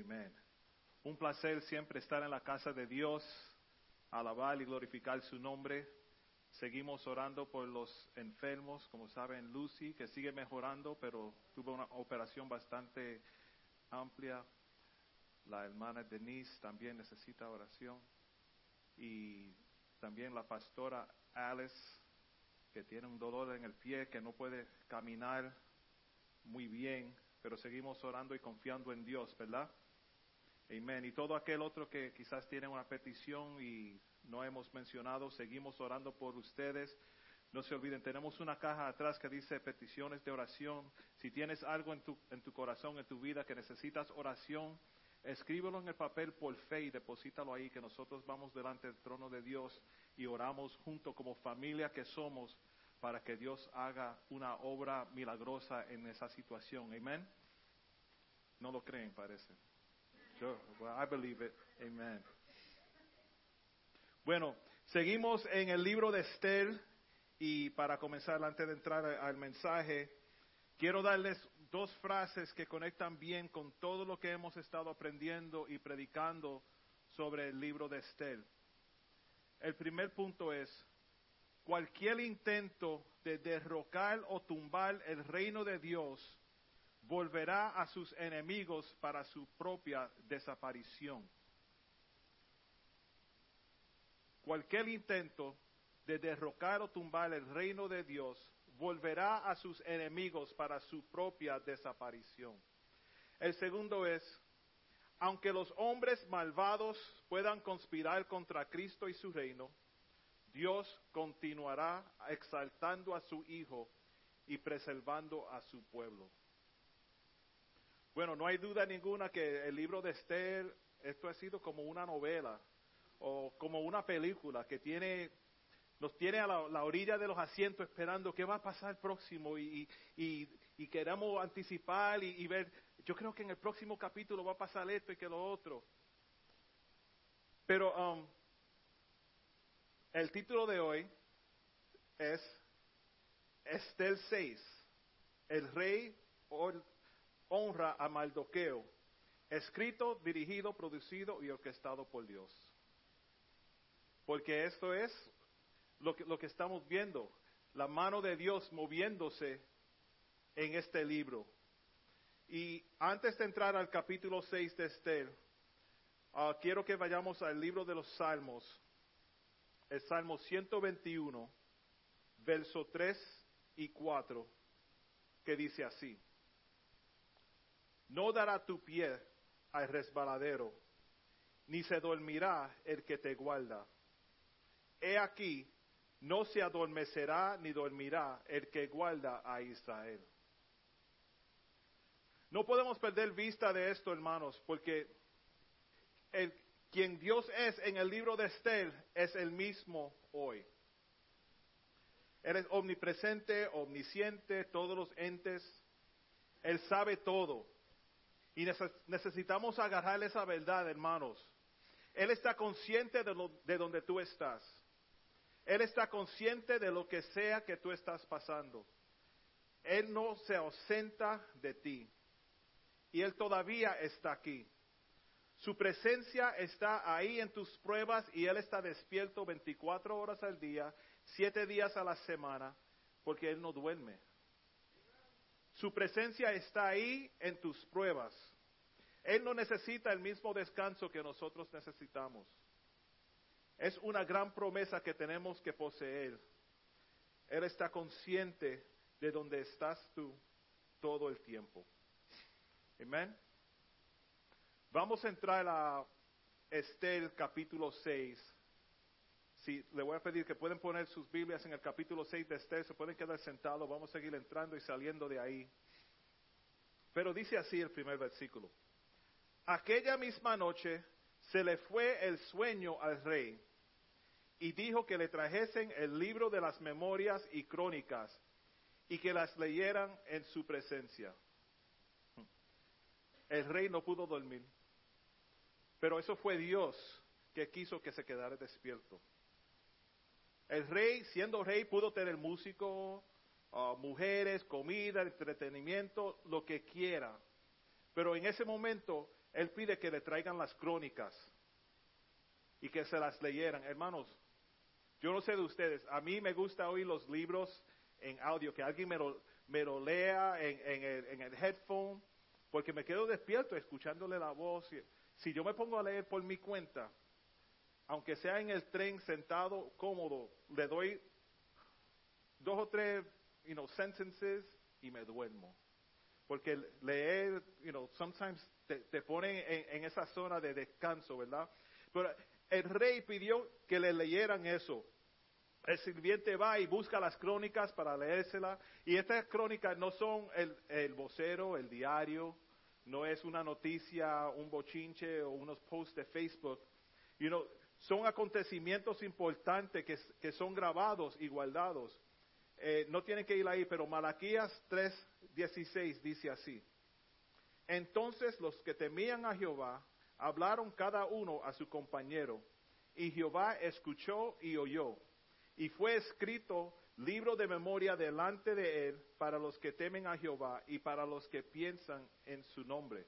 Amén. Un placer siempre estar en la casa de Dios, alabar y glorificar su nombre. Seguimos orando por los enfermos, como saben, Lucy, que sigue mejorando, pero tuvo una operación bastante amplia. La hermana Denise también necesita oración. Y también la pastora Alice, que tiene un dolor en el pie, que no puede caminar muy bien, pero seguimos orando y confiando en Dios, ¿verdad? Amén. Y todo aquel otro que quizás tiene una petición y no hemos mencionado, seguimos orando por ustedes. No se olviden, tenemos una caja atrás que dice peticiones de oración. Si tienes algo en tu, en tu corazón, en tu vida que necesitas oración, escríbelo en el papel por fe y deposítalo ahí, que nosotros vamos delante del trono de Dios y oramos junto como familia que somos para que Dios haga una obra milagrosa en esa situación. Amén. No lo creen, parece. Yo, well, I believe it. Amen. Bueno, seguimos en el libro de Esther y para comenzar, antes de entrar al mensaje, quiero darles dos frases que conectan bien con todo lo que hemos estado aprendiendo y predicando sobre el libro de Esther. El primer punto es, cualquier intento de derrocar o tumbar el reino de Dios volverá a sus enemigos para su propia desaparición. Cualquier intento de derrocar o tumbar el reino de Dios volverá a sus enemigos para su propia desaparición. El segundo es, aunque los hombres malvados puedan conspirar contra Cristo y su reino, Dios continuará exaltando a su Hijo y preservando a su pueblo. Bueno, no hay duda ninguna que el libro de Esther, esto ha sido como una novela o como una película que tiene, nos tiene a la, orilla de los asientos esperando qué va a pasar próximo y, y, queremos anticipar y, y, ver, yo creo que en el próximo capítulo va a pasar esto y que lo otro. Pero um, el título de hoy es Esther 6, el rey honra a Maldoqueo, escrito, dirigido, producido y orquestado por Dios. Porque esto es lo que, lo que estamos viendo, la mano de Dios moviéndose en este libro. Y antes de entrar al capítulo 6 de Esther, ah, quiero que vayamos al libro de los Salmos, el Salmo 121, verso 3 y 4, que dice así. No dará tu pie al resbaladero, ni se dormirá el que te guarda. He aquí, no se adormecerá ni dormirá el que guarda a Israel. No podemos perder vista de esto, hermanos, porque el, quien Dios es en el libro de Estel es el mismo hoy. Él es omnipresente, omnisciente, todos los entes. Él sabe todo. Y necesitamos agarrar esa verdad, hermanos. Él está consciente de, lo, de donde tú estás. Él está consciente de lo que sea que tú estás pasando. Él no se ausenta de ti. Y Él todavía está aquí. Su presencia está ahí en tus pruebas y Él está despierto 24 horas al día, 7 días a la semana, porque Él no duerme. Su presencia está ahí en tus pruebas. Él no necesita el mismo descanso que nosotros necesitamos. Es una gran promesa que tenemos que poseer. Él está consciente de donde estás tú todo el tiempo. Amén. Vamos a entrar a Estel capítulo 6 Sí, le voy a pedir que pueden poner sus Biblias en el capítulo 6 de Esther, se pueden quedar sentados, vamos a seguir entrando y saliendo de ahí. Pero dice así el primer versículo. Aquella misma noche se le fue el sueño al rey y dijo que le trajesen el libro de las memorias y crónicas y que las leyeran en su presencia. El rey no pudo dormir, pero eso fue Dios que quiso que se quedara despierto. El rey, siendo rey, pudo tener músicos, ah, mujeres, comida, entretenimiento, lo que quiera. Pero en ese momento él pide que le traigan las crónicas y que se las leyeran. Hermanos, yo no sé de ustedes, a mí me gusta oír los libros en audio, que alguien me lo, me lo lea en, en, el, en el headphone, porque me quedo despierto escuchándole la voz. Si yo me pongo a leer por mi cuenta, aunque sea en el tren sentado cómodo, le doy dos o tres, you know, sentences y me duermo. Porque leer, you know, sometimes te, te pone en, en, esa zona de descanso, ¿verdad? Pero el rey pidió que le leyeran eso. El sirviente va y busca las crónicas para leérsela. Y estas crónicas no son el, el vocero, el diario, no es una noticia, un bochinche o unos posts de Facebook. You know, son acontecimientos importantes que, que son grabados y guardados. Eh, no tienen que ir ahí, pero Malaquías 3:16 dice así. Entonces los que temían a Jehová hablaron cada uno a su compañero, y Jehová escuchó y oyó. Y fue escrito libro de memoria delante de él para los que temen a Jehová y para los que piensan en su nombre.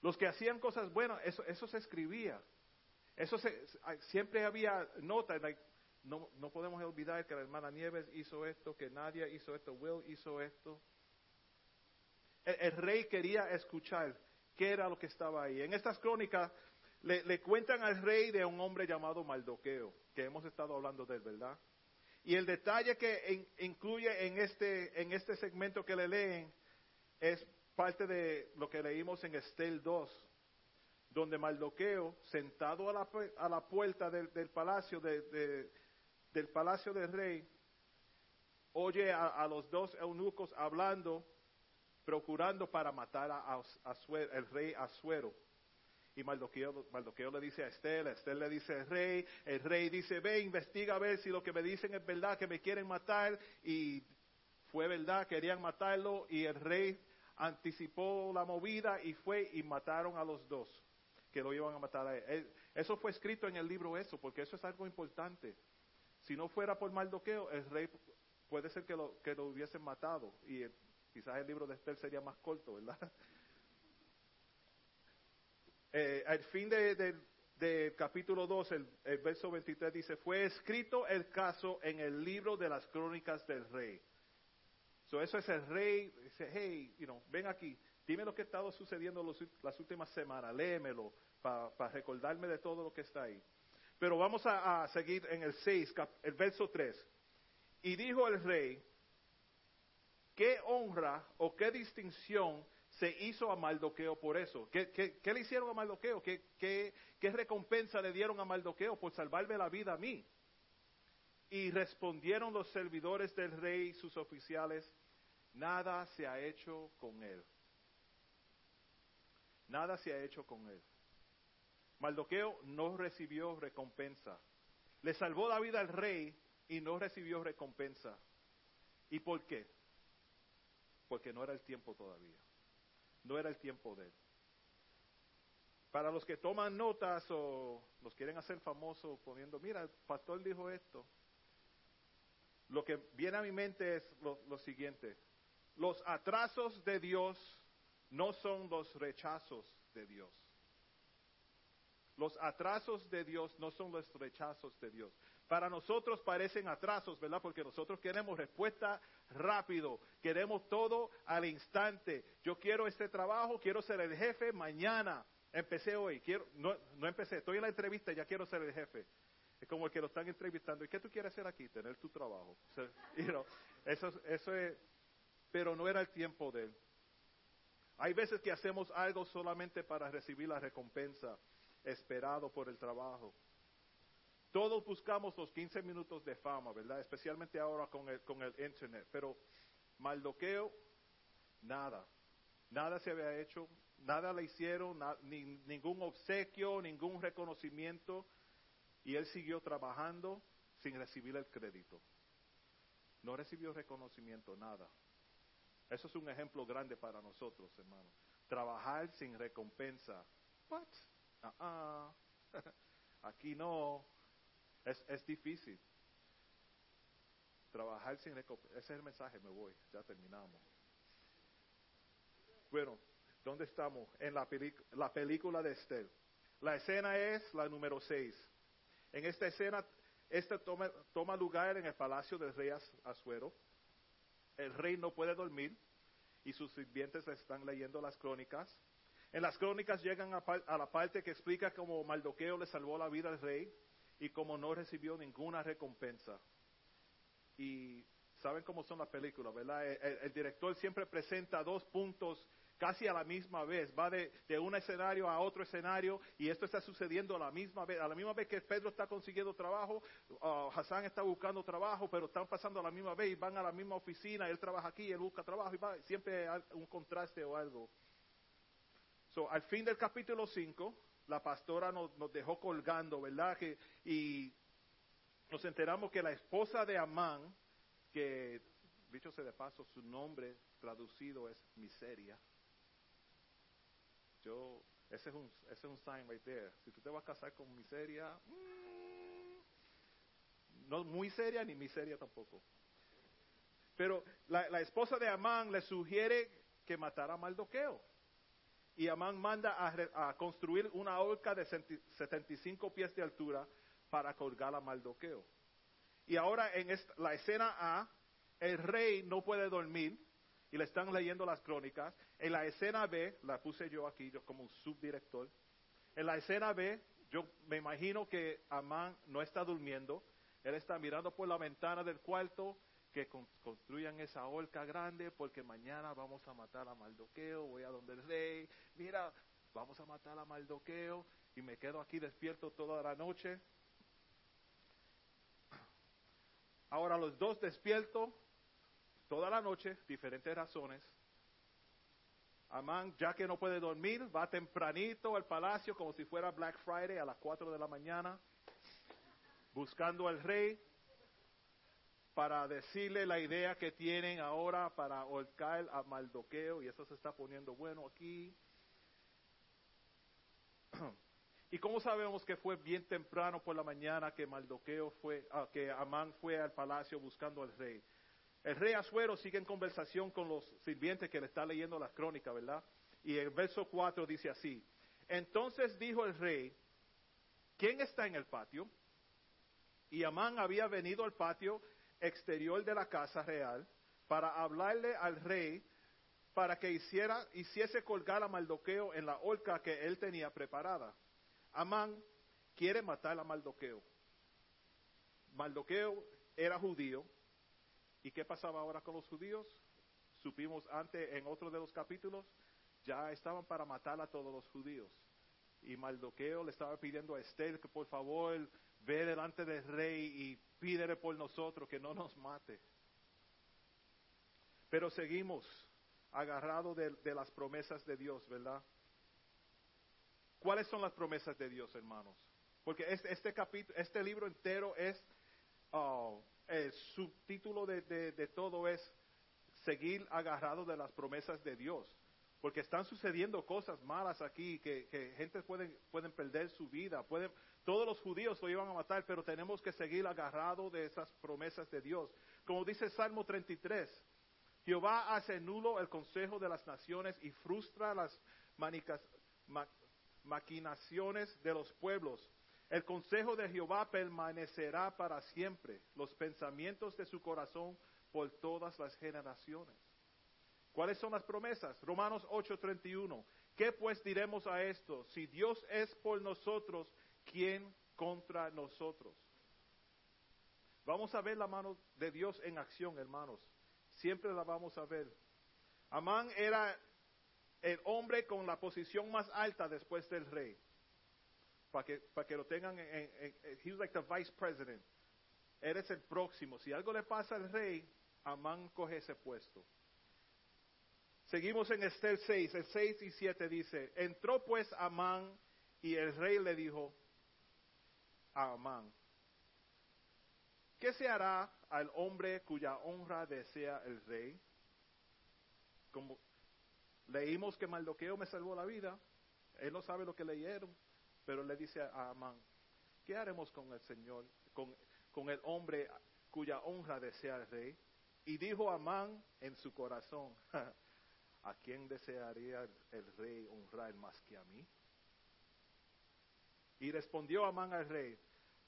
Los que hacían cosas buenas, eso, eso se escribía. Eso se, siempre había notas. no, no podemos olvidar que la hermana Nieves hizo esto, que Nadia hizo esto, Will hizo esto. El, rey quería escuchar qué era lo que estaba ahí. En estas crónicas le, cuentan al rey de un hombre llamado Maldoqueo, que hemos estado hablando de él, ¿verdad? Y el detalle que in, incluye en este, en este segmento que le leen es parte de lo que leímos en Estel 2, donde Maldoqueo, sentado a la, a la puerta del, palacio de, de, del palacio del rey, oye a, los dos eunucos hablando, procurando para matar a, el rey Asuero. Y Maldoqueo, le dice a Estel, Estel le dice al rey, el rey dice, ve, investiga a ver si lo que me dicen es verdad, que me quieren matar, y fue verdad, querían matarlo, y el rey anticipó la movida y fue y mataron a los dos, que lo iban a matar a él. Eso fue escrito en el libro eso, porque eso es algo importante. Si no fuera por Maldoqueo, el rey puede ser que lo, que lo hubiesen matado, y el, quizás el libro de Estel sería más corto, ¿verdad? Eh, al fin del de, de capítulo 2, el, el, verso 23 dice, fue escrito el caso en el libro de las crónicas del rey. So, eso es el rey, dice, hey, you know, ven aquí, dime lo que ha estado sucediendo los, las últimas semanas, léemelo para pa recordarme de todo lo que está ahí. Pero vamos a, seguir en el 6, cap, el verso 3. Y dijo el rey, ¿qué honra o qué distinción se hizo a Maldoqueo por eso. ¿Qué, le hicieron a Maldoqueo? ¿Qué, ¿Qué, ¿Qué, recompensa le dieron a Maldoqueo por salvarme la vida a mí? Y respondieron los servidores del rey, sus oficiales, nada se ha hecho con él. Nada se ha hecho con él. Maldoqueo no recibió recompensa. Le salvó la vida al rey y no recibió recompensa. ¿Y por qué? Porque no era el tiempo todavía no era el tiempo de él. Para los que toman notas o los quieren hacer famosos poniendo, mira, el pastor dijo esto, lo que viene a mi mente es lo, lo siguiente, los atrasos de Dios no son los rechazos de Dios. Los atrasos de Dios no son los rechazos de Dios. Para nosotros parecen atrasos, ¿verdad? Porque nosotros queremos respuesta rápido, queremos todo al instante. Yo quiero este trabajo, quiero ser el jefe mañana. Empecé hoy, quiero, no, no empecé, estoy en la entrevista, ya quiero ser el jefe. Es como el que lo están entrevistando. ¿Y qué tú quieres hacer aquí? Tener tu trabajo. Eso, eso es, pero no era el tiempo de él. Hay veces que hacemos algo solamente para recibir la recompensa esperado por el trabajo. Todos buscamos los 15 minutos de fama, ¿verdad? Especialmente ahora con el, Internet. Pero Maldoqueo, nada. Nada se había hecho, nada le hicieron, ni, ningún obsequio, ningún reconocimiento. Y él siguió trabajando sin recibir el crédito. No recibió reconocimiento, nada. Eso es un ejemplo grande para nosotros, hermano. Trabajar sin recompensa. What? Uh. Aquí no. Es, es difícil. Trabajar sin recompensa. Ese es el mensaje, me voy. Ya terminamos. Bueno, ¿Dónde estamos? En la, la película de Esther. La escena es la número 6. En esta escena, esta toma, toma lugar en el palacio del rey Azuero. El rey no puede dormir y sus sirvientes están leyendo las crónicas. En las crónicas llegan a, la parte que explica cómo Maldoqueo le salvó la vida al rey y cómo no recibió ninguna recompensa. Y saben cómo son las películas, ¿verdad? El, director siempre presenta dos puntos casi a la misma vez, va de, un escenario a otro escenario y esto está sucediendo a la misma vez, a la misma vez que Pedro está consiguiendo trabajo, uh, Hassan está buscando trabajo, pero están pasando a la misma vez y van a la misma oficina, él trabaja aquí, él busca trabajo y va, siempre hay un contraste o algo. Al fin del capítulo 5, la pastora nos, dejó colgando, ¿verdad? Que, y nos enteramos que la esposa de Amán, que, dicho sea de paso, su nombre traducido es miseria. Yo, ese es un, ese es un sign right there. Si tú te vas a casar con miseria, mm, no muy seria ni miseria tampoco. Pero la, la esposa de Amán le sugiere que matara a Maldoqueo. Y Amán manda a, a, construir una horca de 75 pies de altura para colgar a Maldoqueo. Y ahora en la escena A, el rey no puede dormir y le están leyendo las crónicas. En la escena B, la puse yo aquí yo como un subdirector. En la escena B, yo me imagino que Amán no está durmiendo. Él está mirando por la ventana del cuarto que construyan esa horca grande porque mañana vamos a matar a Maldoqueo. Voy a donde el rey. Mira, vamos a matar a Maldoqueo. Y me quedo aquí despierto toda la noche. Ahora los dos despiertos toda la noche, diferentes razones. Amán, ya que no puede dormir, va tempranito al palacio como si fuera Black Friday a las 4 de la mañana, buscando al rey para decirle la idea que tienen ahora para ahorcar a Maldoqueo, y eso se está poniendo bueno aquí. ¿Y cómo sabemos que fue bien temprano por la mañana que Maldoqueo fue, ah, que Amán fue al palacio buscando al rey? El rey Azuero sigue en conversación con los sirvientes que le está leyendo las crónicas, ¿verdad? Y el verso 4 dice así, entonces dijo el rey, ¿quién está en el patio? Y Amán había venido al patio exterior de la casa real para hablarle al rey para que hiciera, hiciese colgar a Maldoqueo en la horca que él tenía preparada. Amán quiere matar a Maldoqueo. Maldoqueo era judío. ¿Y qué pasaba ahora con los judíos? Supimos antes en otro de los capítulos, ya estaban para matar a todos los judíos. Y Maldoqueo le estaba pidiendo a Esther que por favor ve delante del rey y pídele por nosotros que no nos mate. Pero seguimos agarrados de, las promesas de Dios, ¿verdad? ¿Cuáles son las promesas de Dios, hermanos? Porque este, este capítulo, este libro entero es, uh, el subtítulo de, de, todo es seguir agarrado de las promesas de Dios. Porque están sucediendo cosas malas aquí, que, que gente pueden, pueden perder su vida, pueden, todos los judíos lo iban a matar, pero tenemos que seguir agarrado de esas promesas de Dios. Como dice Salmo 33, Jehová hace nulo el consejo de las naciones y frustra las maquinaciones de los pueblos. El consejo de Jehová permanecerá para siempre, los pensamientos de su corazón por todas las generaciones. ¿Cuáles son las promesas? Romanos 8:31. ¿Qué pues diremos a esto? Si Dios es por nosotros, ¿quién contra nosotros? Vamos a ver la mano de Dios en acción, hermanos. Siempre la vamos a ver. Amán era el hombre con la posición más alta después del rey. Para que, para que lo tengan en, en, he was like the vice president. Eres el próximo. Si algo le pasa al rey, Amán coge ese puesto. Seguimos en Esther 6, el 6 y 7 dice, entró pues Amán y el rey le dijo Amán, ¿qué se hará al hombre cuya honra desea el rey? Como, Leímos que Maldoqueo me salvó la vida. Él no sabe lo que leyeron, pero le dice a Amán, ¿qué haremos con el Señor, con, con el hombre cuya honra desea el rey? Y dijo Amán en su corazón, ¿a quién desearía el, el rey honrar más que a mí? Y respondió Amán al rey,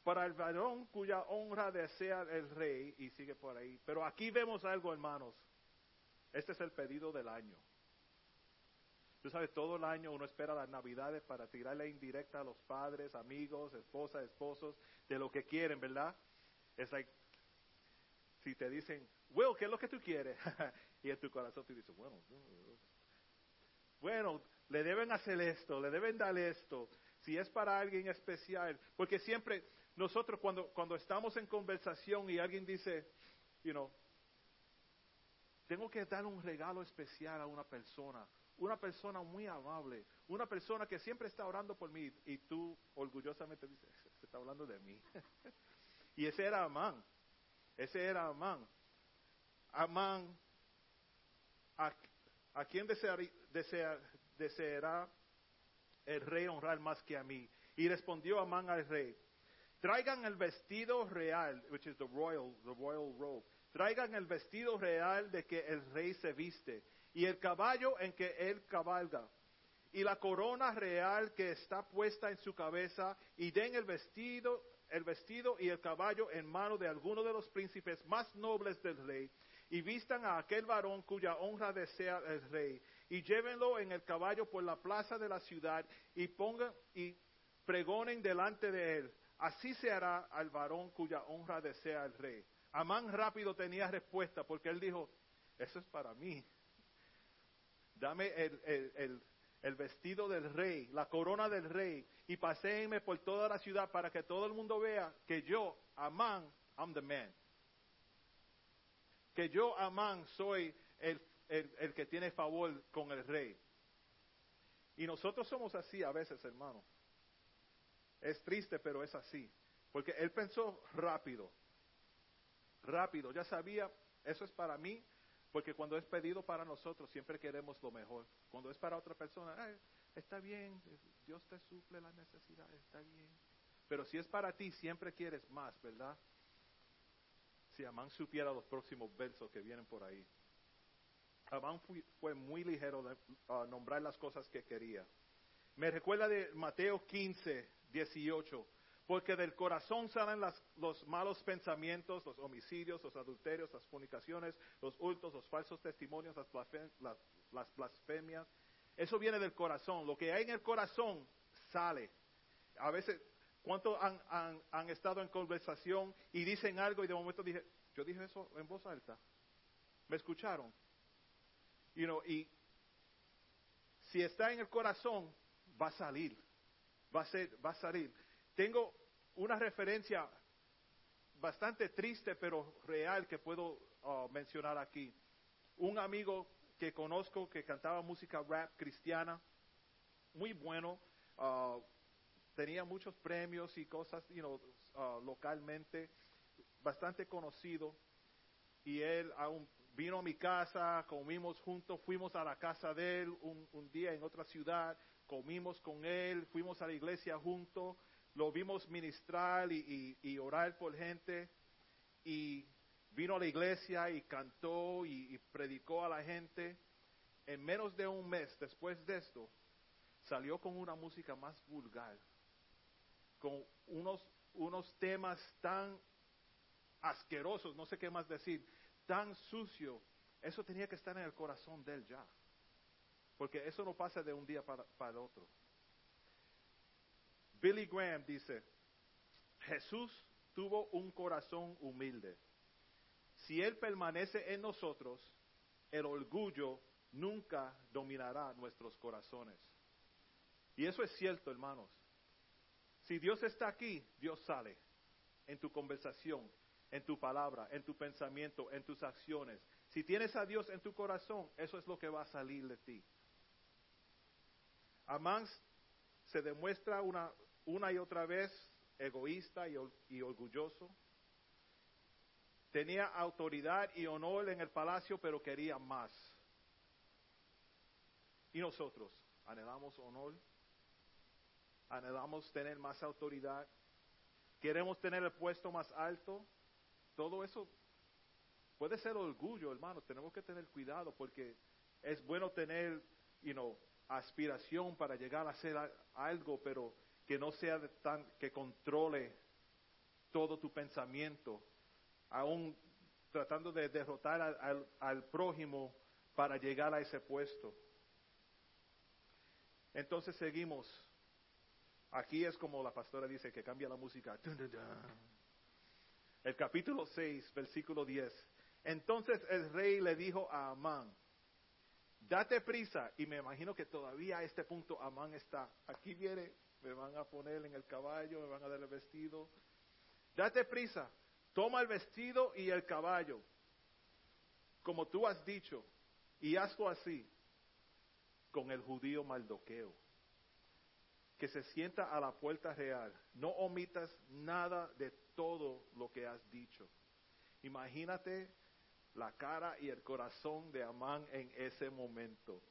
para el varón cuya honra desea el rey, y sigue por ahí. Pero aquí vemos algo, hermanos. Este es el pedido del año. Tú sabes, todo el año uno espera las navidades para tirarle indirecta a los padres, amigos, esposas, esposos, de lo que quieren, ¿verdad? Es like, si te dicen, Will, ¿qué es lo que tú quieres? y en tu corazón tú dices, bueno, bueno, le deben hacer esto, le deben dar esto, si es para alguien especial, porque siempre nosotros cuando, cuando estamos en conversación y alguien dice, you know, tengo que dar un regalo especial a una persona, una persona muy amable, una persona que siempre está orando por mí y tú orgullosamente dices, se está hablando de mí. y ese era Amán, ese era Amán. Amán, ¿a, a quién deseará el rey honrar más que a mí? Y respondió Amán al rey, traigan el vestido real, which is the royal, the royal robe. Traigan el vestido real de que el rey se viste y el caballo en que él cabalga, y la corona real que está puesta en su cabeza, y den el vestido, el vestido y el caballo en mano de alguno de los príncipes más nobles del rey, y vistan a aquel varón cuya honra desea el rey, y llévenlo en el caballo por la plaza de la ciudad, y pongan y pregonen delante de él. Así se hará al varón cuya honra desea el rey. Amán rápido tenía respuesta porque él dijo, eso es para mí dame el, vestido del rey, la corona del rey, y paséenme por toda la ciudad para que todo el mundo vea que yo, Amán, I'm the man. Que yo, Amán, soy el, el que tiene favor con el rey. Y nosotros somos así a veces, hermano. Es triste, pero es así. Porque él pensó rápido. Rápido. Ya sabía, eso es para mí, porque cuando es pedido para nosotros, siempre queremos lo mejor. Cuando es para otra persona, está bien, Dios te suple la necesidad, está bien. Pero si es para ti, siempre quieres más, ¿verdad? Si Amán supiera los próximos versos que vienen por ahí. Amán fue, muy ligero de nombrar las cosas que quería. Me recuerda de Mateo 15, 18 porque del corazón salen los malos pensamientos, los homicidios, los adulterios, las fornicaciones, los hurtos, los falsos testimonios, las, blasfemias. Eso viene del corazón. Lo que hay en el corazón sale. A veces, ¿cuántos han, estado en conversación y dicen algo y de momento dije, yo dije eso en voz alta? ¿Me escucharon? y si está en el corazón, va a salir. Va a, ser, va a salir. Tengo una referencia bastante triste pero real que puedo uh, mencionar aquí. Un amigo que conozco que cantaba música rap cristiana, muy bueno, uh, tenía muchos premios y cosas you know, uh, localmente, bastante conocido. Y él aún vino a mi casa, comimos juntos, fuimos a la casa de él un, un día en otra ciudad, comimos con él, fuimos a la iglesia juntos lo vimos ministrar y, orar por gente y vino a la iglesia y cantó y, predicó a la gente. En menos de un mes después de esto, salió con una música más vulgar, con unos, unos temas tan asquerosos, no sé qué más decir, tan sucio. Eso tenía que estar en el corazón de él ya. Porque eso no pasa de un día para, para otro. Billy Graham dice, Jesús tuvo un corazón humilde. Si Él permanece en nosotros, el orgullo nunca dominará nuestros corazones. Y eso es cierto, hermanos. Si Dios está aquí, Dios sale en tu conversación, en tu palabra, en tu pensamiento, en tus acciones. Si tienes a Dios en tu corazón, eso es lo que va a salir de ti. Amán se demuestra una una y otra vez egoísta y, orgulloso. Tenía autoridad y honor en el palacio, pero quería más. Y nosotros anhelamos honor, anhelamos tener más autoridad, queremos tener el puesto más alto. Todo eso puede ser orgullo, hermano. Tenemos que tener cuidado porque es bueno tener, you know, aspiración para llegar a hacer a- algo, pero que no sea tan, que controle todo tu pensamiento, aún tratando de derrotar al, al- prójimo para llegar a ese puesto. Entonces seguimos. Aquí es como la pastora dice que cambia la música. El capítulo 6, versículo 10. Entonces el rey le dijo a Amán, date prisa. Y me imagino que todavía a este punto Amán está. Aquí viene, me van a poner en el caballo, me van a dar el vestido. Date prisa, toma el vestido y el caballo, como tú has dicho, y hazlo así con el judío Maldoqueo, que se sienta a la puerta real. No omitas nada de todo lo que has dicho. Imagínate la cara y el corazón de Amán en ese momento.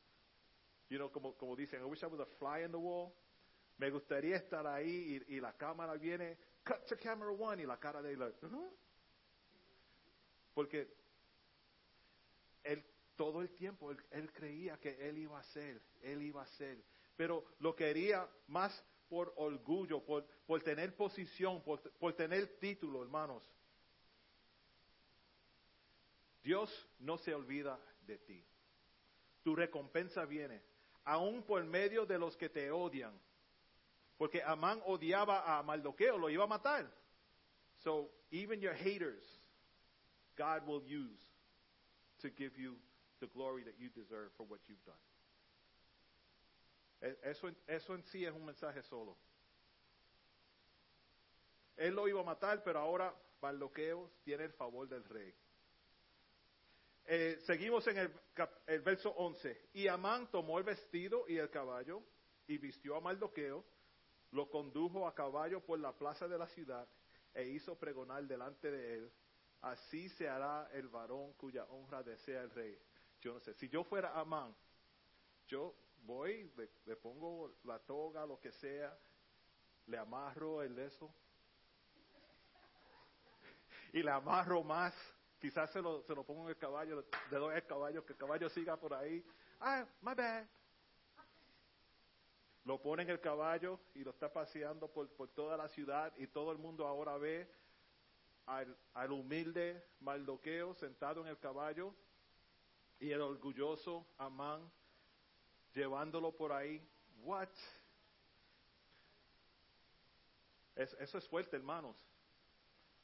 You know, como, como dicen, I wish I was a fly in the wall. Me gustaría estar ahí y, la cámara viene, cut to camera one, y la cara de él, porque él todo el tiempo él, él creía que él iba a ser, él iba a ser, pero lo quería más por orgullo, por, por tener posición, por, por tener título, hermanos. Dios no se olvida de ti. Tu recompensa viene, aún por medio de los que te odian. Porque Amán odiaba a Maldoqueo, lo iba a matar. So, even your haters, God will use to give you the glory that you deserve for what you've done. E- Eso, en- sí es un mensaje solo. Él lo iba a matar, pero ahora Maldoqueo tiene el favor del rey. Eh, seguimos en el, el verso 11. Y Amán tomó el vestido y el caballo y vistió a Maldoqueo, lo condujo a caballo por la plaza de la ciudad e hizo pregonar delante de él. Así se hará el varón cuya honra desea el rey. Yo no sé, si yo fuera Amán, yo voy, le, le pongo la toga, lo que sea, le amarro el eso y le amarro más. Quizás se lo, se lo pongo en el caballo, le doy al caballo, que el caballo siga por ahí. Ah, my bad. Lo pone en el caballo y lo está paseando por, por toda la ciudad y todo el mundo ahora ve al, al humilde Maldoqueo sentado en el caballo y el orgulloso Amán llevándolo por ahí. What? Es- eso es fuerte, hermanos.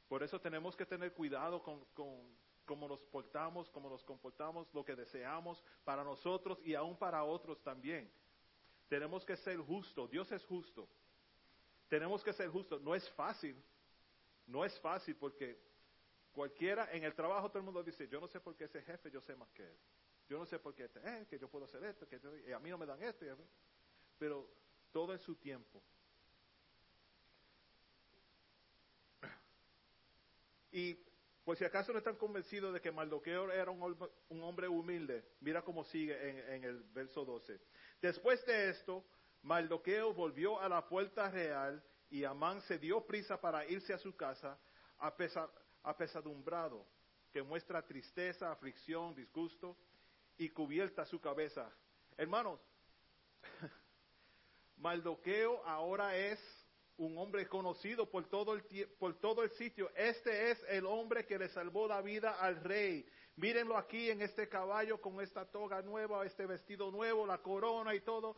Por eso tenemos que tener cuidado con, con cómo nos portamos, cómo nos comportamos, lo que deseamos para nosotros y aún para otros también. Tenemos que ser justos. Dios es justo. Tenemos que ser justos. No es fácil. No es fácil porque cualquiera en el trabajo todo el mundo dice, yo no sé por qué ese jefe, yo sé más que él. Yo no sé por qué, este, eh, que yo puedo hacer esto, que yo- a mí no me dan esto. Pero todo en su tiempo. Y por si acaso no están convencidos de que Mardoqueo era un, hom- un hombre humilde, mira cómo sigue en, el verso 12. Después de esto, Mardoqueo volvió a la puerta real y Amán se dio prisa para irse a su casa apesa- apesadumbrado, que muestra tristeza, aflicción, disgusto y cubierta su cabeza. Hermanos, Mardoqueo ahora es un hombre conocido por todo, el, por todo el sitio. Este es el hombre que le salvó la vida al rey. Mírenlo aquí en este caballo con esta toga nueva, este vestido nuevo, la corona y todo.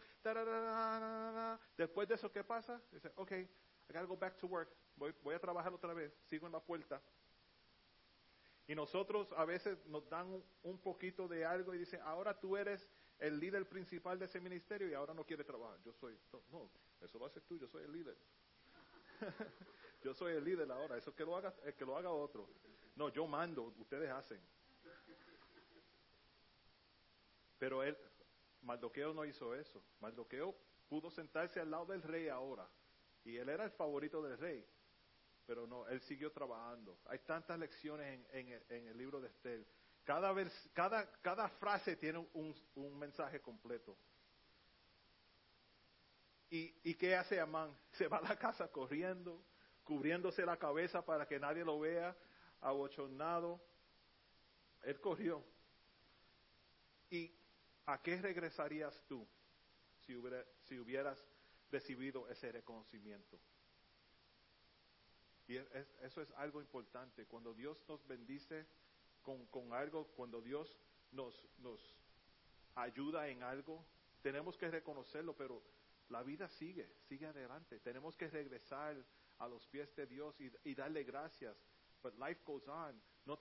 Después de eso, ¿qué pasa? Dice, ok, I gotta go back to work. Voy, a trabajar otra vez. Sigo en la puerta. Y nosotros a veces nos dan un, poquito de algo y dicen, ahora tú eres el líder principal de ese ministerio y ahora no quieres trabajar. Yo soy, no, eso lo haces tú, yo soy el líder. yo soy el líder ahora, eso que lo haga, eh, que lo haga otro. No, yo mando, ustedes hacen. Pero él, Mardoqueo no hizo eso. Mardoqueo pudo sentarse al lado del rey ahora. Y él era el favorito del rey. Pero no, él siguió trabajando. Hay tantas lecciones en, en el- en el libro de Estel. Cada, cada, cada frase tiene un, un mensaje completo. ¿Y, ¿Y qué hace Amán? Se va a la casa corriendo, cubriéndose la cabeza para que nadie lo vea, abochornado. Él corrió. Y ¿A qué regresarías tú si, hubiera- si hubieras recibido ese reconocimiento? Y es- eso es algo importante. Cuando Dios nos bendice con, con algo, cuando Dios nos, nos ayuda en algo, tenemos que reconocerlo, pero la vida sigue, sigue adelante. Tenemos que regresar a los pies de Dios y, darle gracias. But life goes on. No,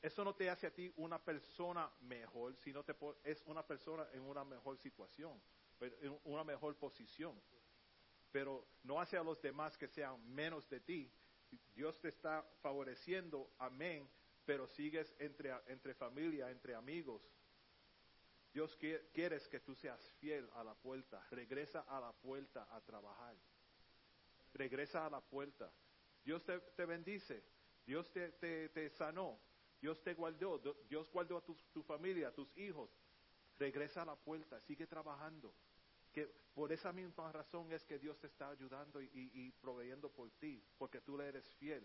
eso no te hace a ti una persona mejor, sino te es una persona en una mejor situación, en una mejor posición. Pero no hace a los demás que sean menos de ti. Dios te está favoreciendo, amén, pero sigues entre, entre familia, entre amigos. Dios qui- quieres que tú seas fiel a la puerta. Regresa a la puerta a trabajar. Regresa a la puerta. Dios te, te bendice. Dios te, te- te sanó. Dios te guardó. Dios guardó a tu, familia, a tus hijos. Regresa a la puerta. Sigue trabajando. Que por esa misma razón es que Dios te está ayudando y- y proveyendo por ti, porque tú le eres fiel.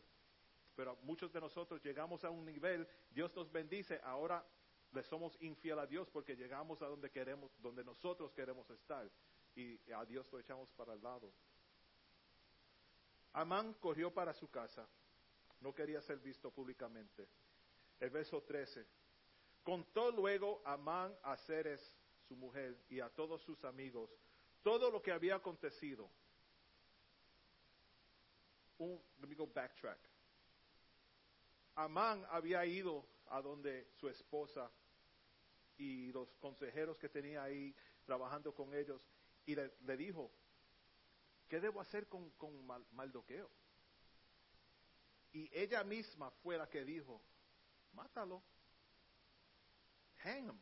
Pero muchos de nosotros llegamos a un nivel, Dios nos bendice, ahora le somos infiel a Dios porque llegamos a donde queremos, donde nosotros queremos estar y a Dios lo echamos para el lado. Amán corrió para su casa, no quería ser visto públicamente. El verso 13. Contó luego Amán a Ceres, su mujer, y a todos sus amigos, todo lo que había acontecido. Un, let me go backtrack. Amán había ido a donde su esposa y los consejeros que tenía ahí trabajando con ellos y le, dijo, ¿qué debo hacer con, con Mal- Maldoqueo? Y ella misma fue la que dijo, mátalo, hang him.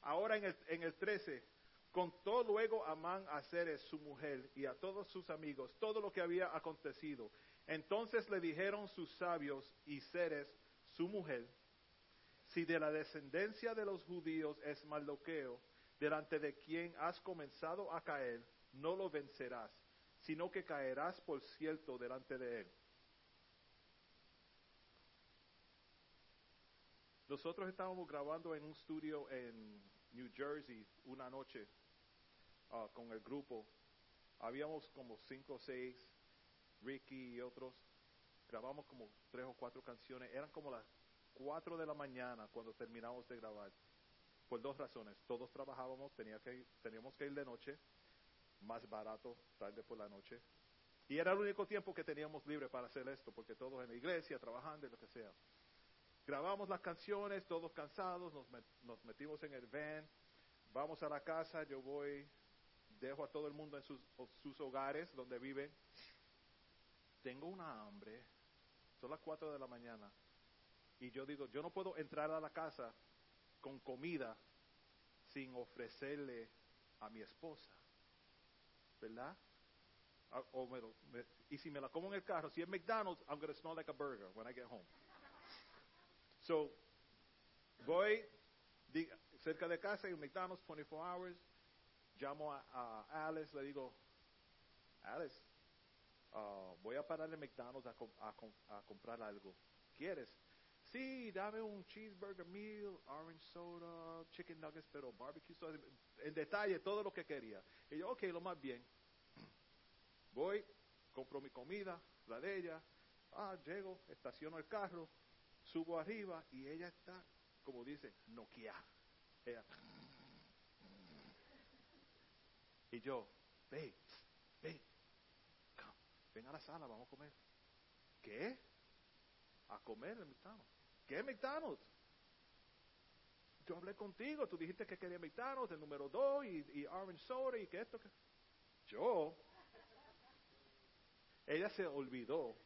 Ahora en el, en el 13, contó luego Amán a Ceres, su mujer, y a todos sus amigos todo lo que había acontecido. Entonces le dijeron sus sabios y Ceres, su mujer, si de la descendencia de los judíos es Mardoqueo, delante de quien has comenzado a caer, no lo vencerás, sino que caerás por cierto delante de él. Nosotros estábamos grabando en un estudio en New Jersey una noche ah, con el grupo. Habíamos como cinco o seis, Ricky y otros. Grabamos como tres o cuatro canciones. Eran como las cuatro de la mañana cuando terminamos de grabar. Por dos razones. Todos trabajábamos, tenía que teníamos que ir de noche, más barato, tarde por la noche. Y era el único tiempo que teníamos libre para hacer esto, porque todos en la iglesia, trabajando y lo que sea. Grabamos las canciones, todos cansados, nos, met- nos metimos en el van, vamos a la casa, yo voy, dejo a todo el mundo en sus, sus hogares donde viven. Tengo una hambre, son las 4 de la mañana, y yo digo, yo no puedo entrar a la casa con comida sin ofrecerle a mi esposa, ¿verdad? Ah, y si me la como en el carro, si es McDonald's, I'm going to smell like a burger when I get home. So, voy di- cerca de casa, un McDonald's 24 hours, llamo a Alice, le digo, Alice, ah, voy a parar en McDonald's a, com- a com- a comprar algo. ¿Quieres? Sí, dame un cheeseburger meal, orange soda, chicken nuggets, pero barbecue sauce, en detalle todo lo que quería. Y yo, ok, lo más bien. Voy, compro mi comida, la de ella, ah, llego, estaciono el carro, subo arriba y ella está, como dice, noqueada. Ella, y yo, ve, ve, ven a la sala, vamos a comer. ¿Qué? A comer McDonald's. ¿Qué McDonald's? Yo hablé contigo, tú dijiste que quería McDonald's, el número 2 y, y orange soda y que esto que... Yo, ella se olvidó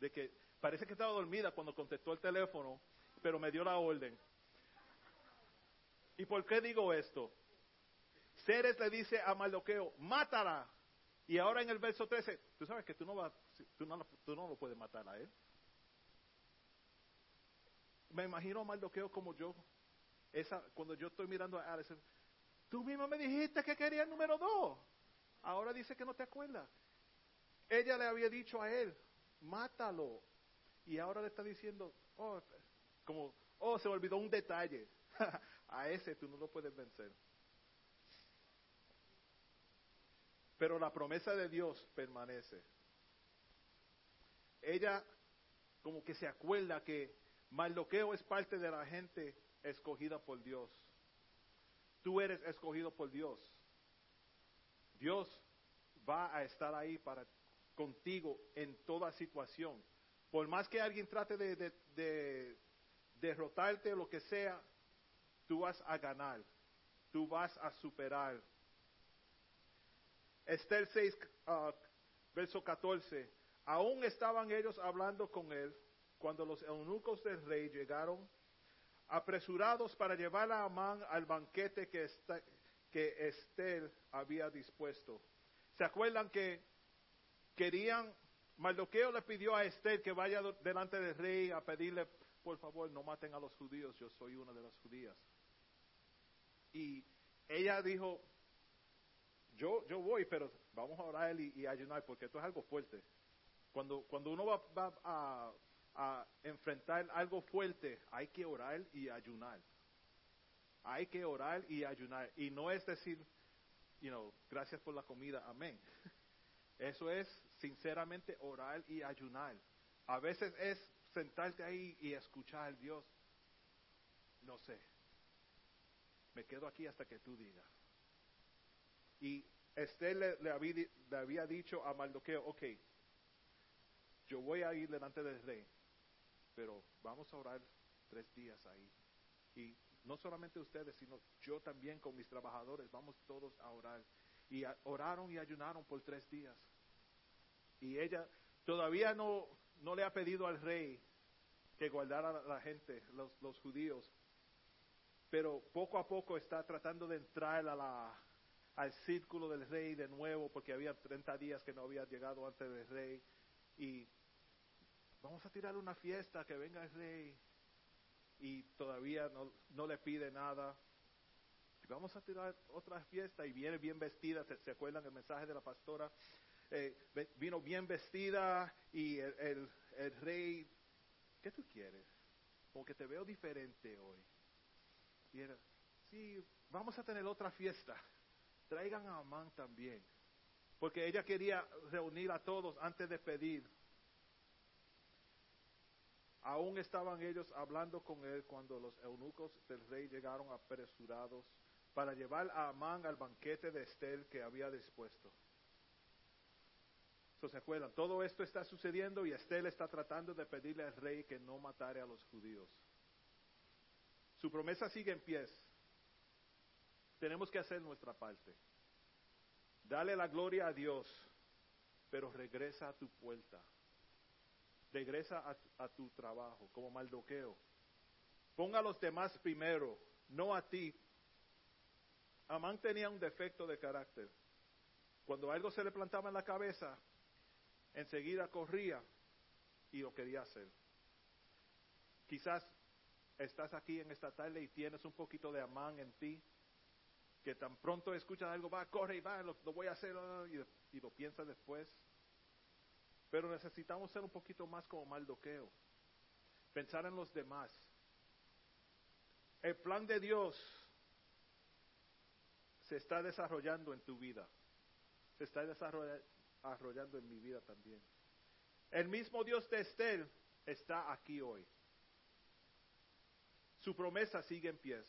de que parece que estaba dormida cuando contestó el teléfono, pero me dio la orden. ¿Y por qué digo esto? Ceres le dice a Mardoqueo, mátala. Y ahora en el verso 13, tú sabes que tú no, vas, tú no, tú no lo puedes matar a él. Me imagino a Mardoqueo como yo. Esa, cuando yo estoy mirando a Alice, tú misma me dijiste que quería el número 2. Ahora dice que no te acuerdas. Ella le había dicho a él, mátalo. Y ahora le está diciendo, oh, como, oh, se me olvidó un detalle. a ese tú no lo puedes vencer. Pero la promesa de Dios permanece. Ella como que se acuerda que Mardoqueo es parte de la gente escogida por Dios. Tú eres escogido por Dios. Dios va a estar ahí para contigo en toda situación. Por más que alguien trate de, de, de derrotarte o lo que sea, tú vas a ganar. Tú vas a superar. Esther 6, uh, verso 14. Aún estaban ellos hablando con él cuando los eunucos del rey llegaron apresurados para llevar a Amán al banquete que Esther había dispuesto. ¿Se acuerdan que querían, Mardoqueo le pidió a Esther que vaya delante del rey a pedirle, por favor, no maten a los judíos, yo soy una de las judías. Y ella dijo, yo, yo voy, pero vamos a orar y, y ayunar, porque esto es algo fuerte. Cuando, cuando uno va, va a, enfrentar algo fuerte, hay que orar y ayunar. Hay que orar y ayunar. Y no es decir, you know, gracias por la comida, amén. Eso es sinceramente orar y ayunar. A veces es sentarte ahí y escuchar Dios. No sé. Me quedo aquí hasta que tú digas. Y Esther le, le, había, le había dicho a Mardoqueo, ok, yo voy a ir delante del rey, pero vamos a orar tres días ahí. Y no solamente ustedes, sino yo también con mis trabajadores, vamos todos a orar. Y a, oraron y ayunaron por tres días. Y ella todavía no, no le ha pedido al rey que guardara a la gente, los, los judíos, pero poco a poco está tratando de entrar a la, al círculo del rey de nuevo, porque había 30 días que no había llegado antes del rey. Y vamos a tirar una fiesta, que venga el rey. Y todavía no, no le pide nada. Y vamos a tirar otra fiesta y viene bien vestida. ¿Se, se acuerdan el mensaje de la pastora? Eh, vino bien vestida y el, el, el, rey, ¿qué tú quieres? Como que te veo diferente hoy. Y era, sí, vamos a tener otra fiesta. Traigan a Amán también. Porque ella quería reunir a todos antes de pedir Aún estaban ellos hablando con él cuando los eunucos del rey llegaron apresurados para llevar a Amán al banquete de Estel que había dispuesto. So, ¿Se acuerdan? Todo esto está sucediendo y Estel está tratando de pedirle al rey que no matara a los judíos. Su promesa sigue en pie. Tenemos que hacer nuestra parte. Dale la gloria a Dios, pero regresa a tu puerta regresa a, tu trabajo como maldoqueo. Ponga a los demás primero, no a ti. Amán tenía un defecto de carácter. Cuando algo se le plantaba en la cabeza, enseguida corría y lo quería hacer. Quizás estás aquí en esta tarde y tienes un poquito de Amán en ti, que tan pronto escuchas algo, va, corre y va, lo, voy a hacer, y, y lo piensas después. Pero necesitamos ser un poquito más como Maldoqueo. Pensar en los demás. El plan de Dios se está desarrollando en tu vida. Se está desarrollando en mi vida también. El mismo Dios de Estel está aquí hoy. Su promesa sigue en pie.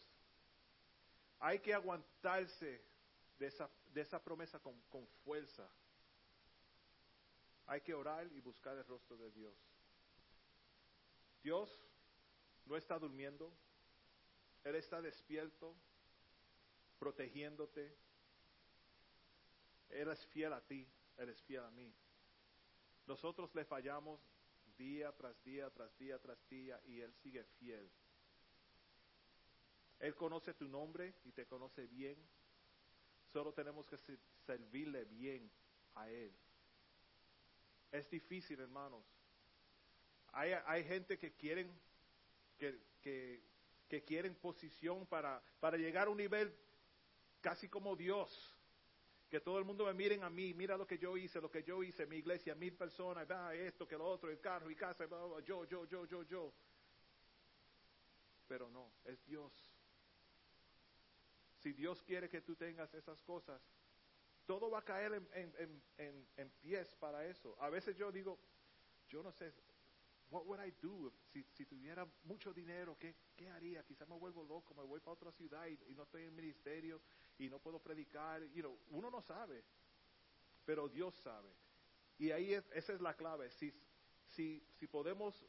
Hay que aguantarse de esa, de esa promesa con, con fuerza. Hay que orar y buscar el rostro de Dios. Dios no está durmiendo, Él está despierto, protegiéndote. Él es fiel a ti, Él es fiel a mí. Nosotros le fallamos día tras día, tras día, tras día, y Él sigue fiel. Él conoce tu nombre y te conoce bien. Solo tenemos que servirle bien a Él. Es difícil, hermanos. Hay, hay gente que quieren, que, que, que quieren posición para, para llegar a un nivel casi como Dios. Que todo el mundo me miren a mí, mira lo que yo hice, lo que yo hice, mi iglesia, mil personas, va esto, que lo otro, el carro y casa, yo, yo, yo, yo, yo. Pero no, es Dios. Si Dios quiere que tú tengas esas cosas, todo va a caer en, en, pies para eso. A veces yo digo, yo no sé, what would I do si, si tuviera mucho dinero, ¿qué, ¿qué haría? Quizás me vuelvo loco, me voy para otra ciudad y, y no estoy en ministerio y no puedo predicar. You know, uno no sabe, pero Dios sabe. Y ahí es, esa es la clave. Si, si, si podemos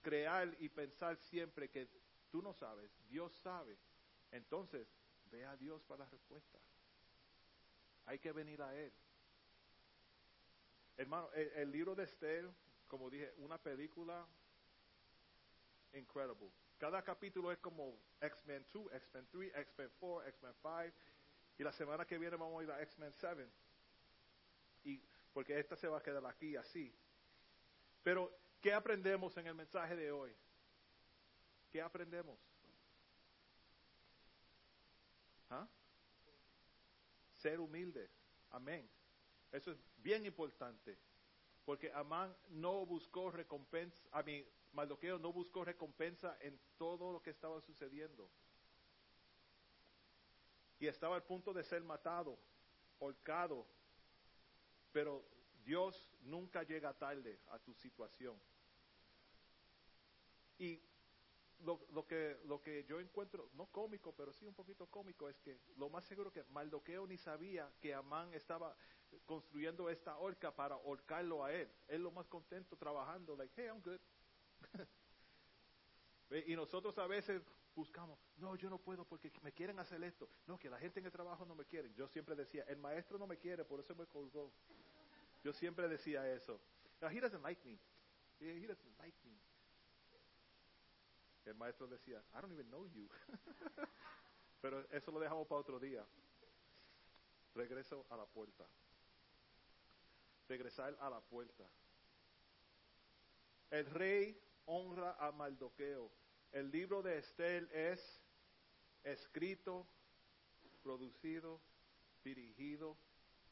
crear y pensar siempre que tú no sabes, Dios sabe, entonces ve a Dios para la respuesta. Hay que venir a Él. Hermano, el, libro de Esther, como dije, una película incredible. Cada capítulo es como X-Men 2, X-Men 3, X-Men 4, X-Men 5. Y la semana que viene vamos a ir a X-Men 7. Y porque esta se va a quedar aquí así. Pero, ¿qué aprendemos en el mensaje de hoy? ¿Qué aprendemos? Ser humilde. Amén. Eso es bien importante. Porque Amán no buscó recompensa, a mí, Mardoqueo no buscó recompensa en todo lo que estaba sucediendo. Y estaba al punto de ser matado, holcado. Pero Dios nunca llega tarde a tu situación. Y lo, lo, que, lo que yo encuentro, no cómico, pero sí un poquito cómico, es que lo más seguro que Mardoqueo ni sabía que Amán estaba construyendo esta horca para ahorcarlo a él. Él lo más contento trabajando, like, hey, I'm good. y nosotros a veces buscamos, no, yo no puedo porque me quieren hacer esto. No, que la gente en el trabajo no me quiere. Yo siempre decía, el maestro no me quiere, por eso me colgó. Yo siempre decía eso. No, he doesn't like me. He doesn't like me. El maestro decía, I don't even know you. Pero eso lo dejamos para otro día. Regreso a la puerta. Regresar a la puerta. El rey honra a Mardoqueo. El libro de Estel es escrito, producido, dirigido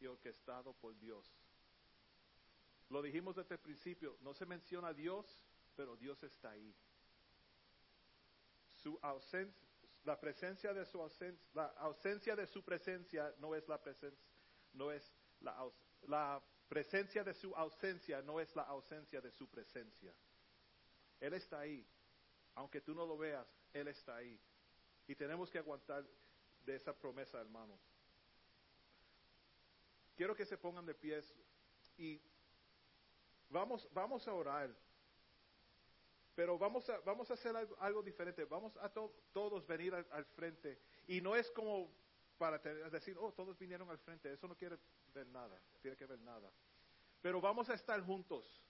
y orquestado por Dios. Lo dijimos desde el principio, no se menciona a Dios, pero Dios está ahí su ausencia, la presencia de su ausencia, la ausencia de su presencia no es la presencia, no es la, la presencia de su ausencia no es la ausencia de su presencia. Él está ahí, aunque tú no lo veas, Él está ahí. Y tenemos que aguantar de esa promesa, hermanos. Quiero que se pongan de pies y vamos, vamos a orar. Pero vamos a, vamos a hacer algo, diferente. Vamos a to, todos venir al, frente. Y no es como para tener, decir, oh, todos vinieron al frente. Eso no quiere ver nada. Tiene que ver nada. Pero vamos a estar juntos.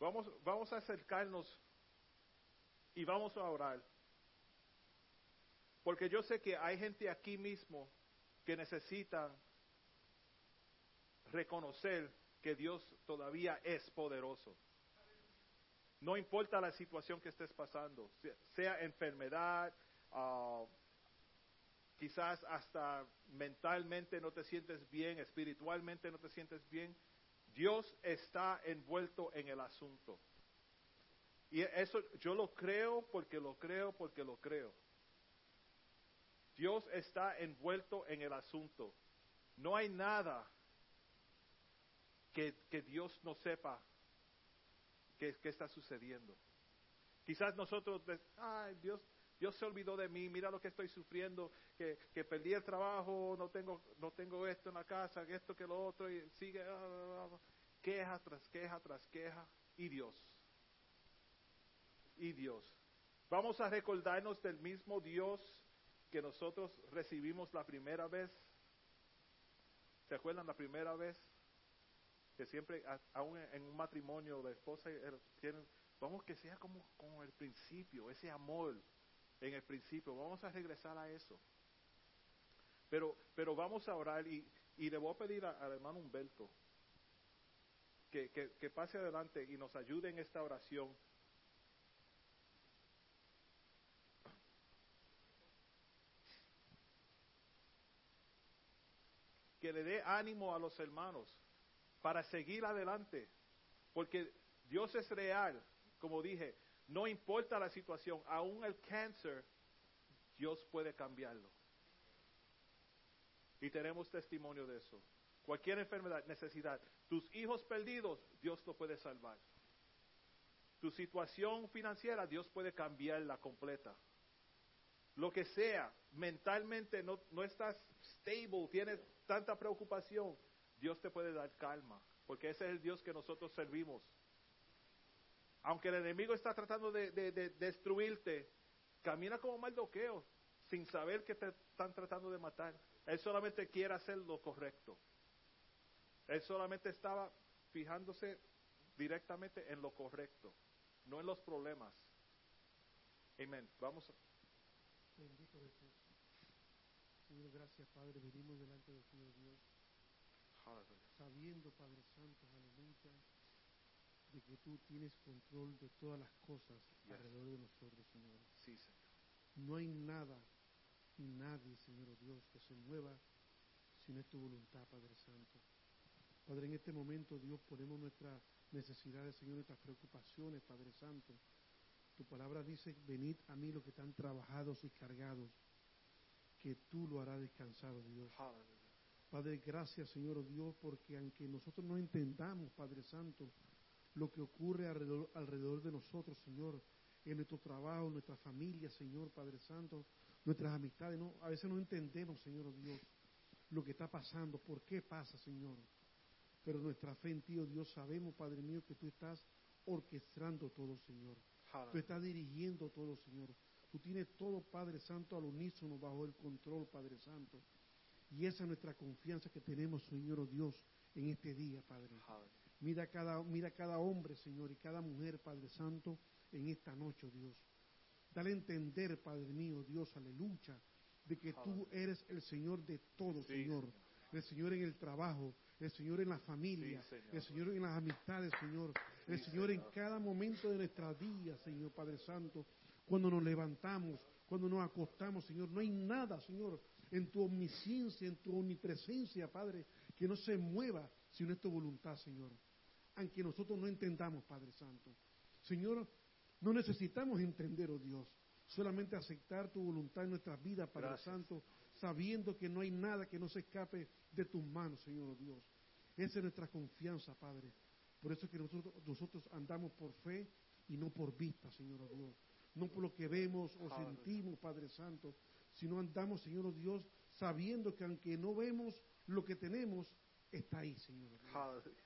Vamos, vamos a acercarnos y vamos a orar. Porque yo sé que hay gente aquí mismo que necesita reconocer que Dios todavía es poderoso. No importa la situación que estés pasando, sea enfermedad, uh, quizás hasta mentalmente no te sientes bien, espiritualmente no te sientes bien, Dios está envuelto en el asunto. Y eso yo lo creo porque lo creo porque lo creo. Dios está envuelto en el asunto. No hay nada que, que Dios no sepa qué, está sucediendo. Quizás nosotros, ay, Dios, Dios se olvidó de mí, mira lo que estoy sufriendo, que, que perdí el trabajo, no tengo, no tengo esto en la casa, esto que lo otro, y sigue ah, queja tras queja tras queja, y Dios. Y Dios. Vamos a recordarnos del mismo Dios que nosotros recibimos la primera vez. ¿Se acuerdan la primera vez? Que siempre, aún en un matrimonio, la esposa tienen, vamos que sea como, como el principio, ese amor en el principio, vamos a regresar a eso. Pero, pero vamos a orar y, y le voy a pedir al hermano Humberto que, que, que pase adelante y nos ayude en esta oración. Que le dé ánimo a los hermanos para seguir adelante. Porque Dios es real, como dije, no importa la situación, aún el cáncer, Dios puede cambiarlo. Y tenemos testimonio de eso. Cualquier enfermedad, necesidad, tus hijos perdidos, Dios lo puede salvar. Tu situación financiera, Dios puede cambiarla completa. Lo que sea, mentalmente no, no estás stable, tienes tanta preocupación, Dios te puede dar calma, porque ese es el Dios que nosotros servimos. Aunque el enemigo está tratando de, de- de destruirte, camina como maldoqueo, sin saber que te están tratando de matar. Él solamente quiere hacer lo correcto. Él solamente estaba fijándose directamente en lo correcto, no en los problemas. Amén. Vamos. Bendito Jesús. Señor, gracias, Padre. Venimos delante de ti, oh Dios, sabiendo, Padre Santo, aleluya, de que tú tienes control de todas las cosas Yes. alrededor de nosotros, Señor. Sí, Señor. No hay nada ni nadie, Señor oh Dios, que se mueva si no es tu voluntad, Padre Santo. Padre, en este momento, Dios, ponemos nuestras necesidades, Señor, nuestras preocupaciones, Padre Santo. Tu palabra dice, venid a mí los que están trabajados y cargados, que tú lo harás descansar, oh Dios. Hallelujah. Padre, gracias, Señor oh Dios, porque aunque nosotros no entendamos, Padre Santo, lo que ocurre alrededor, alrededor de nosotros, Señor, en nuestro trabajo, en nuestra familia, Señor, Padre Santo, nuestras amistades, no, a veces no entendemos, Señor oh Dios, lo que está pasando, por qué pasa, Señor. Pero nuestra fe en ti, oh Dios, sabemos, Padre mío, que tú estás orquestando todo, Señor. Tú estás dirigiendo todo, Señor. Tú tienes todo, Padre Santo, al unísono bajo el control, Padre Santo. Y esa es nuestra confianza que tenemos, Señor, oh Dios, en este día, Padre. Mira cada, mira cada hombre, Señor, y cada mujer, Padre Santo, en esta noche, oh Dios. Dale a entender, Padre mío, Dios, aleluya, de que tú eres el Señor de todo, Sí, Señor. El Señor en el trabajo, el Señor en la familia, Sí, Señor. el Señor en las amistades, Señor. El Sí, Señor en cada momento de nuestra vida, Señor Padre Santo. Cuando nos levantamos, cuando nos acostamos, Señor. No hay nada, Señor, en tu omnisciencia, en tu omnipresencia, Padre, que no se mueva si no es tu voluntad, Señor. Aunque nosotros no entendamos, Padre Santo. Señor, no necesitamos entender, oh Dios. Solamente aceptar tu voluntad en nuestras vidas, Padre Gracias. Santo, sabiendo que no hay nada que no se escape de tus manos, Señor oh Dios. Esa es nuestra confianza, Padre. Por eso es que nosotros, nosotros andamos por fe y no por vista, Señor oh Dios. No por lo que vemos o sentimos, Padre Santo, sino andamos, Señor oh Dios, sabiendo que aunque no vemos lo que tenemos, está ahí, Señor. oh Dios.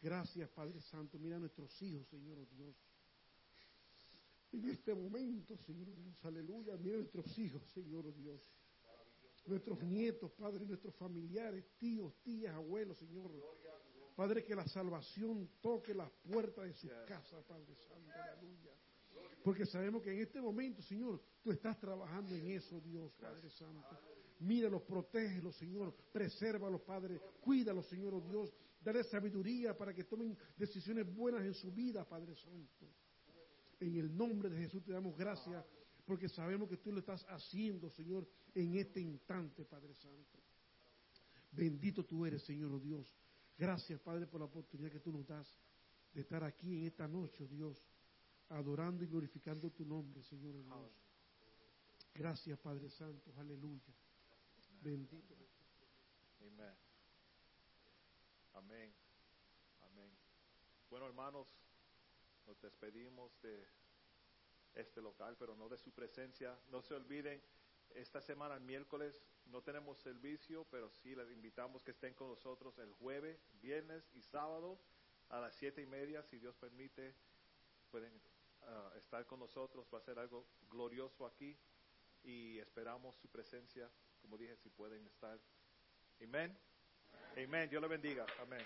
Gracias, Padre Santo. Mira a nuestros hijos, Señor oh Dios. En este momento, Señor Dios, aleluya. Mira a nuestros hijos, Señor Dios. Nuestros nietos, Padre, nuestros familiares, tíos, tías, abuelos, Señor. Padre, que la salvación toque las puertas de sus casas, Padre Santo, aleluya. Porque sabemos que en este momento, Señor, tú estás trabajando en eso, Dios, Padre Santo. Míralos, protégelos, Señor. Presérvalos, Padre. Cuídalos, Señor, oh Dios. Dale sabiduría para que tomen decisiones buenas en su vida, Padre Santo. En el nombre de Jesús te damos gracias porque sabemos que tú lo estás haciendo, Señor, en este instante, Padre Santo. Bendito tú eres, Señor, oh Dios. Gracias, Padre, por la oportunidad que tú nos das de estar aquí en esta noche, oh Dios, adorando y glorificando tu nombre, Señor Dios. Gracias, Padre Santo. Aleluya. Bendito. Amén. Amén. Amén. Bueno, hermanos, nos despedimos de este local, pero no de su presencia. No se olviden, esta semana, el miércoles, no tenemos servicio, pero sí les invitamos que estén con nosotros el jueves, viernes y sábado a las siete y media, si Dios permite, pueden ah, estar con nosotros. Va a ser algo glorioso aquí y esperamos su presencia, como dije, si pueden estar. Amén. Amén. Dios le bendiga. Amén.